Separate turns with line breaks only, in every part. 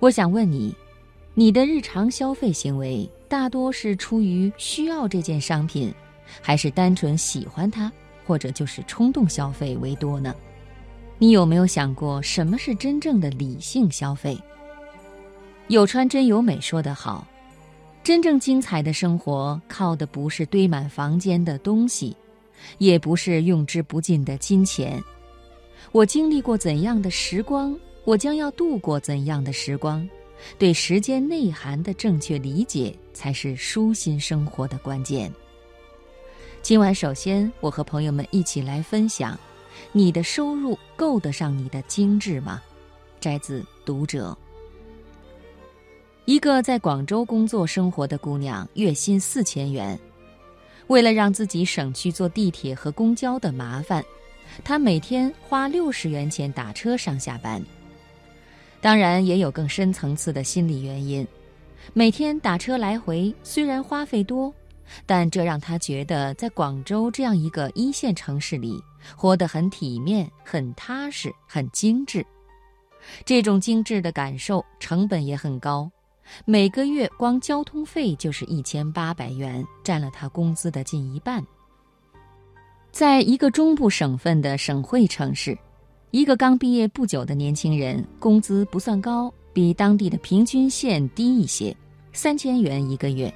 我想问你，你的日常消费行为大多是出于需要这件商品，还是单纯喜欢它，或者就是冲动消费为多呢？你有没有想过什么是真正的理性消费？有川真由美说得好：“真正精彩的生活，靠的不是堆满房间的东西，也不是用之不尽的金钱。我经历过怎样的时光，我将要度过怎样的时光。对时间内涵的正确理解，才是舒心生活的关键。”今晚，首先我和朋友们一起来分享。你的收入够得上你的精致吗？摘自《读者》。一个在广州工作生活的姑娘，月薪四千元。为了让自己省去坐地铁和公交的麻烦，她每天花六十元钱打车上下班。当然，也有更深层次的心理原因。每天打车来回虽然花费多，但这让他觉得在广州这样一个一线城市里。活得很体面、很踏实、很精致，这种精致的感受成本也很高，每个月光交通费就是一千八百元，占了他工资的近一半。在一个中部省份的省会城市，一个刚毕业不久的年轻人，工资不算高，比当地的平均线低一些，三千元一个月。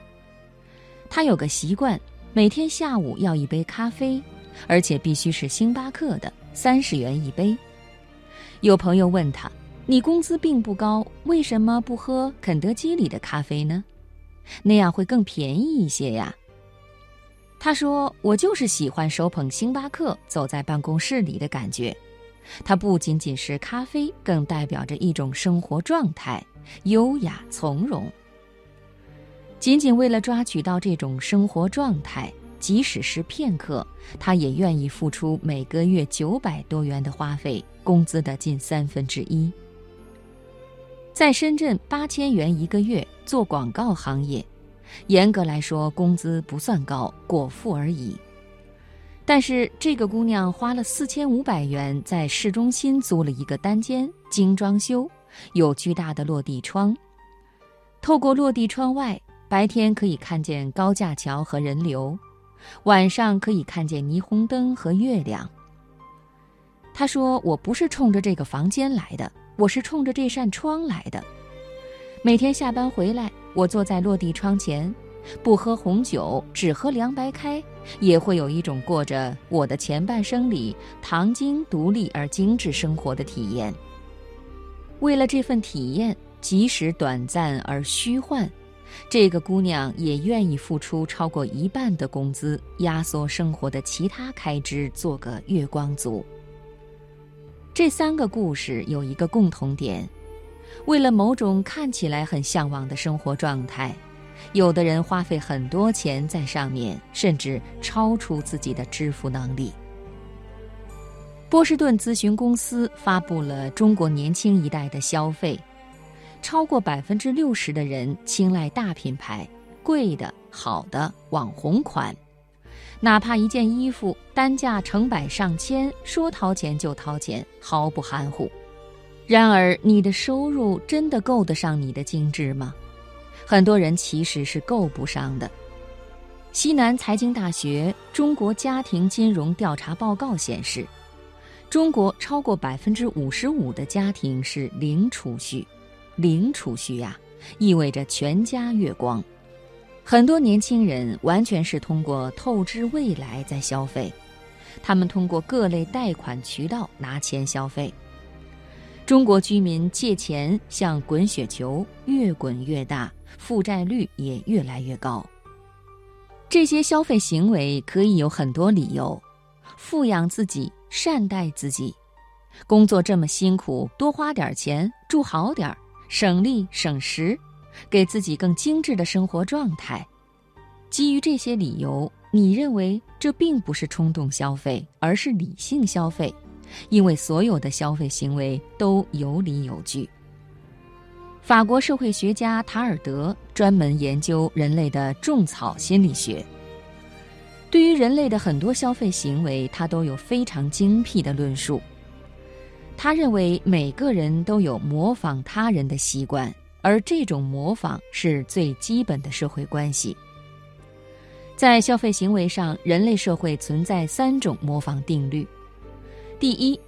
他有个习惯，每天下午要一杯咖啡。而且必须是星巴克的，三十元一杯。有朋友问他：“你工资并不高，为什么不喝肯德基里的咖啡呢？那样会更便宜一些呀？”他说：“我就是喜欢手捧星巴克走在办公室里的感觉，它不仅仅是咖啡，更代表着一种生活状态，优雅从容。仅仅为了抓取到这种生活状态。”即使是片刻，他也愿意付出每个月九百多元的花费，工资的近三分之一。在深圳，八千元一个月做广告行业，严格来说工资不算高，果腹而已。但是这个姑娘花了四千五百元在市中心租了一个单间，精装修，有巨大的落地窗，透过落地窗外，白天可以看见高架桥和人流。晚上可以看见霓虹灯和月亮。他说：“我不是冲着这个房间来的，我是冲着这扇窗来的。每天下班回来，我坐在落地窗前，不喝红酒，只喝凉白开，也会有一种过着我的前半生里唐晶独立而精致生活的体验。为了这份体验，即使短暂而虚幻。”这个姑娘也愿意付出超过一半的工资，压缩生活的其他开支，做个月光族。这三个故事有一个共同点：为了某种看起来很向往的生活状态，有的人花费很多钱在上面，甚至超出自己的支付能力。波士顿咨询公司发布了中国年轻一代的消费。超过百分之六十的人青睐大品牌、贵的、好的网红款，哪怕一件衣服单价成百上千，说掏钱就掏钱，毫不含糊。然而，你的收入真的够得上你的精致吗？很多人其实是够不上的。西南财经大学中国家庭金融调查报告显示，中国超过百分之五十五的家庭是零储蓄。零储蓄呀，意味着全家月光。很多年轻人完全是通过透支未来在消费，他们通过各类贷款渠道拿钱消费。中国居民借钱像滚雪球，越滚越大，负债率也越来越高。这些消费行为可以有很多理由：富养自己，善待自己，工作这么辛苦，多花点钱，住好点儿。省力省时，给自己更精致的生活状态。基于这些理由，你认为这并不是冲动消费，而是理性消费，因为所有的消费行为都有理有据。法国社会学家塔尔德专门研究人类的种草心理学，对于人类的很多消费行为，他都有非常精辟的论述。他认为每个人都有模仿他人的习惯，而这种模仿是最基本的社会关系。在消费行为上，人类社会存在三种模仿定律：第一，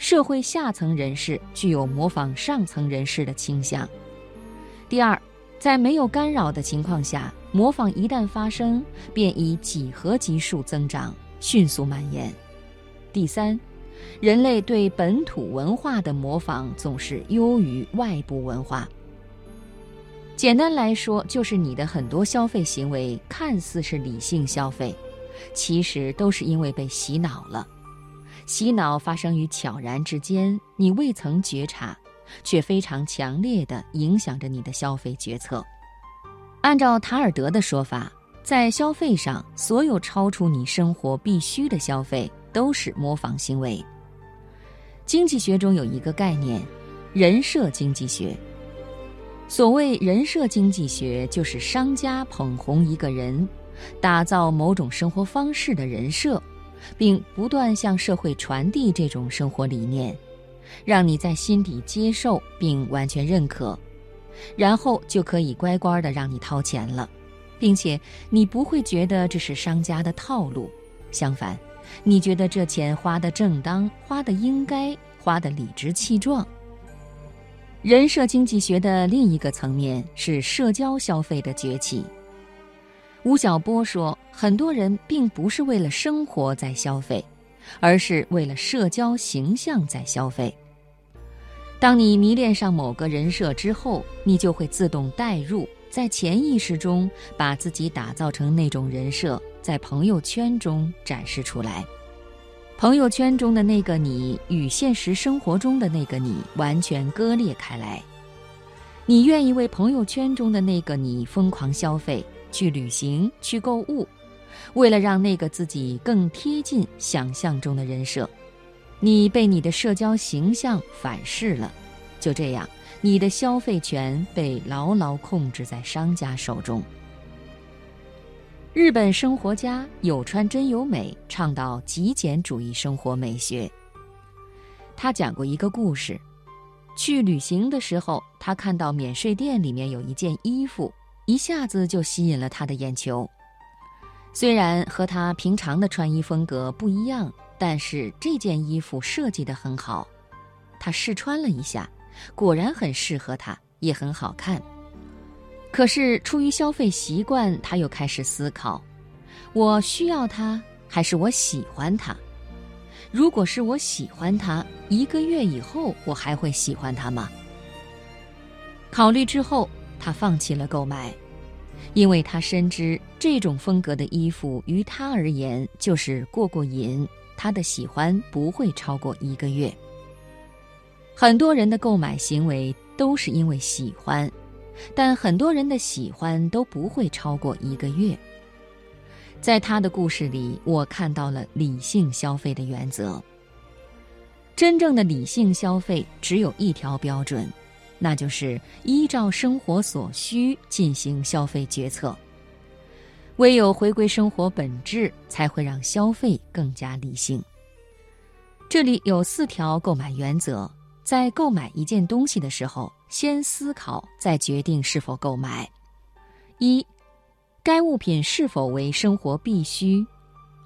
社会下层人士具有模仿上层人士的倾向；第二，在没有干扰的情况下，模仿一旦发生，便以几何级数增长，迅速蔓延；第三。人类对本土文化的模仿总是优于外部文化。简单来说，就是你的很多消费行为看似是理性消费，其实都是因为被洗脑了。洗脑发生于悄然之间，你未曾觉察，却非常强烈地影响着你的消费决策。按照塔尔德的说法，在消费上，所有超出你生活必须的消费。都是模仿行为。经济学中有一个概念，人设经济学。所谓人设经济学，就是商家捧红一个人，打造某种生活方式的人设，并不断向社会传递这种生活理念，让你在心底接受并完全认可，然后就可以乖乖的让你掏钱了，并且你不会觉得这是商家的套路，相反。你觉得这钱花的正当，花的应该，花的理直气壮。人设经济学的另一个层面是社交消费的崛起。吴晓波说，很多人并不是为了生活在消费，而是为了社交形象在消费。当你迷恋上某个人设之后，你就会自动代入，在潜意识中把自己打造成那种人设。在朋友圈中展示出来，朋友圈中的那个你与现实生活中的那个你完全割裂开来。你愿意为朋友圈中的那个你疯狂消费、去旅行、去购物，为了让那个自己更贴近想象中的人设，你被你的社交形象反噬了。就这样，你的消费权被牢牢控制在商家手中。日本生活家有川真由美倡导极简主义生活美学。他讲过一个故事：去旅行的时候，他看到免税店里面有一件衣服，一下子就吸引了他的眼球。虽然和他平常的穿衣风格不一样，但是这件衣服设计的很好。他试穿了一下，果然很适合他，也很好看。可是出于消费习惯，他又开始思考：我需要它，还是我喜欢它？如果是我喜欢它，一个月以后我还会喜欢它吗？考虑之后，他放弃了购买，因为他深知这种风格的衣服于他而言就是过过瘾，他的喜欢不会超过一个月。很多人的购买行为都是因为喜欢。但很多人的喜欢都不会超过一个月。在他的故事里，我看到了理性消费的原则。真正的理性消费只有一条标准，那就是依照生活所需进行消费决策。唯有回归生活本质，才会让消费更加理性。这里有四条购买原则。在购买一件东西的时候，先思考再决定是否购买。一，该物品是否为生活必需？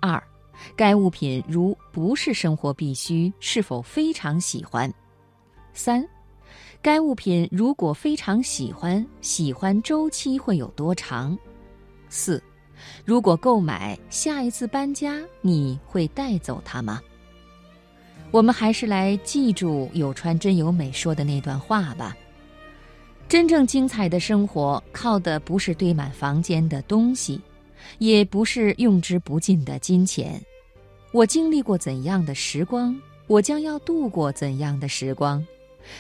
二，该物品如不是生活必需，是否非常喜欢？三，该物品如果非常喜欢，喜欢周期会有多长？四，如果购买，下一次搬家你会带走它吗？我们还是来记住有川真由美说的那段话吧。真正精彩的生活，靠的不是堆满房间的东西，也不是用之不尽的金钱。我经历过怎样的时光，我将要度过怎样的时光。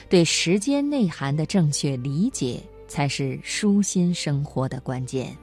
对时间内涵的正确理解，才是舒心生活的关键。